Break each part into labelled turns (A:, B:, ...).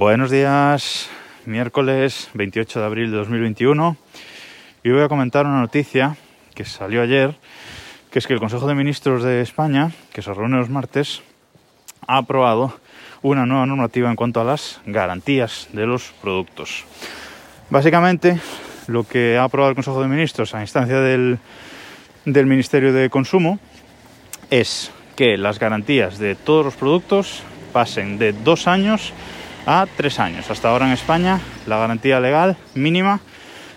A: Buenos días, miércoles 28 de abril de 2021 y voy a comentar una noticia que salió ayer, que es que el Consejo de Ministros de España, que se reúne los martes, ha aprobado una nueva normativa en cuanto a las garantías de los productos. Básicamente, lo que ha aprobado el Consejo de Ministros a instancia del, Ministerio de Consumo es que las garantías de todos los productos pasen de dos años tres años. Hasta ahora en España la garantía legal mínima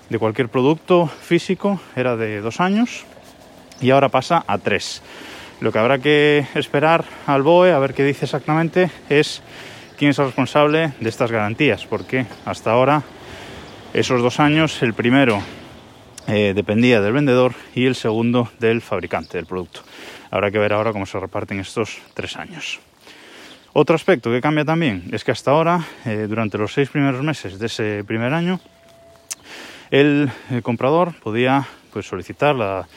A: de cualquier producto físico era de dos años y ahora pasa a tres. Lo que habrá que esperar al BOE a ver qué dice exactamente es quién es el responsable de estas garantías, porque hasta ahora esos dos años, el primero eh, dependía del vendedor y el segundo del fabricante del producto. Habrá que ver ahora cómo se reparten estos tres años. Otro aspecto que cambia también es que hasta ahora, eh, durante los seis primeros meses de ese primer año, el, comprador podía pues, solicitar la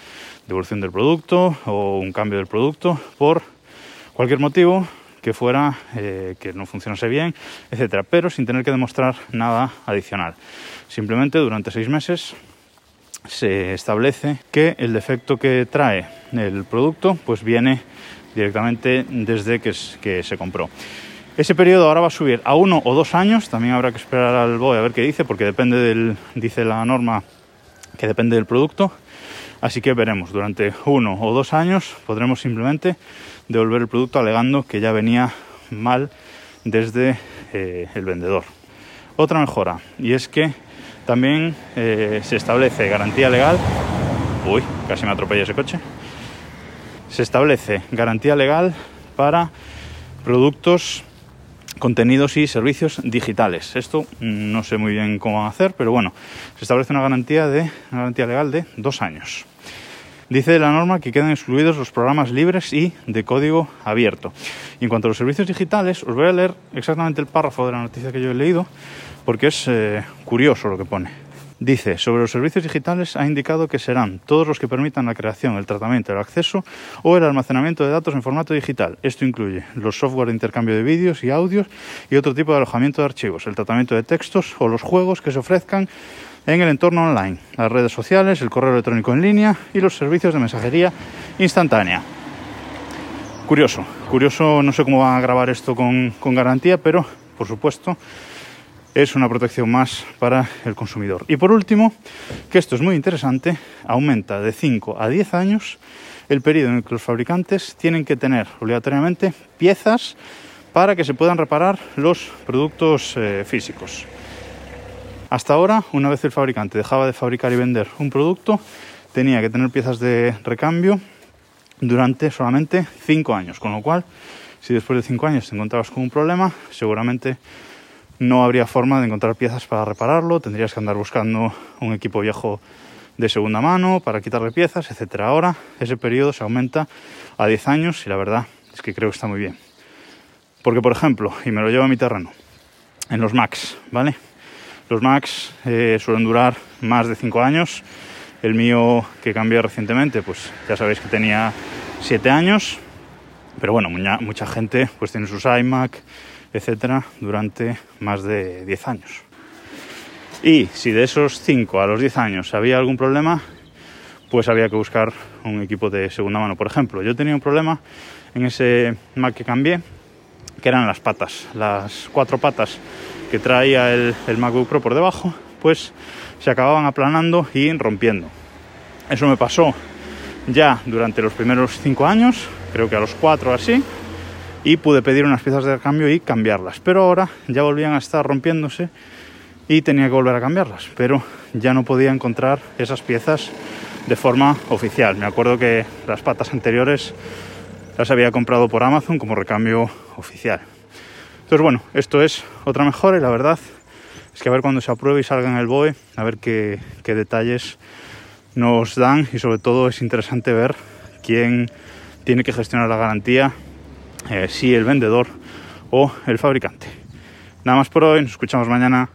A: devolución del producto o un cambio del producto por cualquier motivo que fuera eh, que no funcionase bien, etcétera, pero sin tener que demostrar nada adicional. Simplemente durante seis meses se establece que el defecto que trae el producto pues viene directamente desde que, se compró. Ese periodo ahora va a subir a uno o dos años, también habrá que esperar al BOE a ver qué dice, porque depende del, dice la norma que depende del producto, así que veremos, durante uno o dos años podremos simplemente devolver el producto alegando que ya venía mal desde eh, el vendedor. Otra mejora, y es que también eh, se establece garantía legal, uy, casi me atropella ese coche, se establece garantía legal para productos, contenidos y servicios digitales. Esto no sé muy bien cómo van a hacer, pero bueno, se establece una garantía, de, una garantía legal de dos años. Dice la norma que quedan excluidos los programas libres y de código abierto. Y en cuanto a los servicios digitales, os voy a leer exactamente el párrafo de la noticia que yo he leído, porque es eh, curioso lo que pone. Dice, sobre los servicios digitales ha indicado que serán todos los que permitan la creación, el tratamiento, el acceso o el almacenamiento de datos en formato digital. Esto incluye los software de intercambio de vídeos y audios y otro tipo de alojamiento de archivos, el tratamiento de textos o los juegos que se ofrezcan en el entorno online, las redes sociales, el correo electrónico en línea y los servicios de mensajería instantánea. Curioso, curioso, no sé cómo van a grabar esto con, con garantía, pero por supuesto es una protección más para el consumidor. Y por último, que esto es muy interesante, aumenta de 5 a 10 años el periodo en el que los fabricantes tienen que tener obligatoriamente piezas para que se puedan reparar los productos eh, físicos. Hasta ahora, una vez el fabricante dejaba de fabricar y vender un producto, tenía que tener piezas de recambio durante solamente 5 años, con lo cual, si después de 5 años te encontrabas con un problema, seguramente no habría forma de encontrar piezas para repararlo, tendrías que andar buscando un equipo viejo de segunda mano para quitarle piezas, etc. Ahora ese periodo se aumenta a 10 años y la verdad es que creo que está muy bien. Porque, por ejemplo, y me lo llevo a mi terreno, en los Macs, ¿vale? Los Macs eh, suelen durar más de 5 años. El mío que cambié recientemente, pues ya sabéis que tenía 7 años. Pero bueno, mucha gente pues tiene sus iMac, etcétera, durante más de 10 años. Y si de esos 5 a los 10 años había algún problema, pues había que buscar un equipo de segunda mano. Por ejemplo, yo tenía un problema en ese Mac que cambié, que eran las patas, las cuatro patas que traía el, el MacBook Pro por debajo, pues se acababan aplanando y rompiendo. Eso me pasó ya durante los primeros 5 años, creo que a los 4 así, y pude pedir unas piezas de cambio y cambiarlas. Pero ahora ya volvían a estar rompiéndose y tenía que volver a cambiarlas. Pero ya no podía encontrar esas piezas de forma oficial. Me acuerdo que las patas anteriores las había comprado por Amazon como recambio oficial. Entonces, bueno, esto es otra mejora y la verdad es que a ver cuando se apruebe y salga en el BOE, a ver qué, qué detalles nos dan y sobre todo es interesante ver quién tiene que gestionar la garantía eh, si el vendedor o el fabricante. Nada más por hoy, nos escuchamos mañana.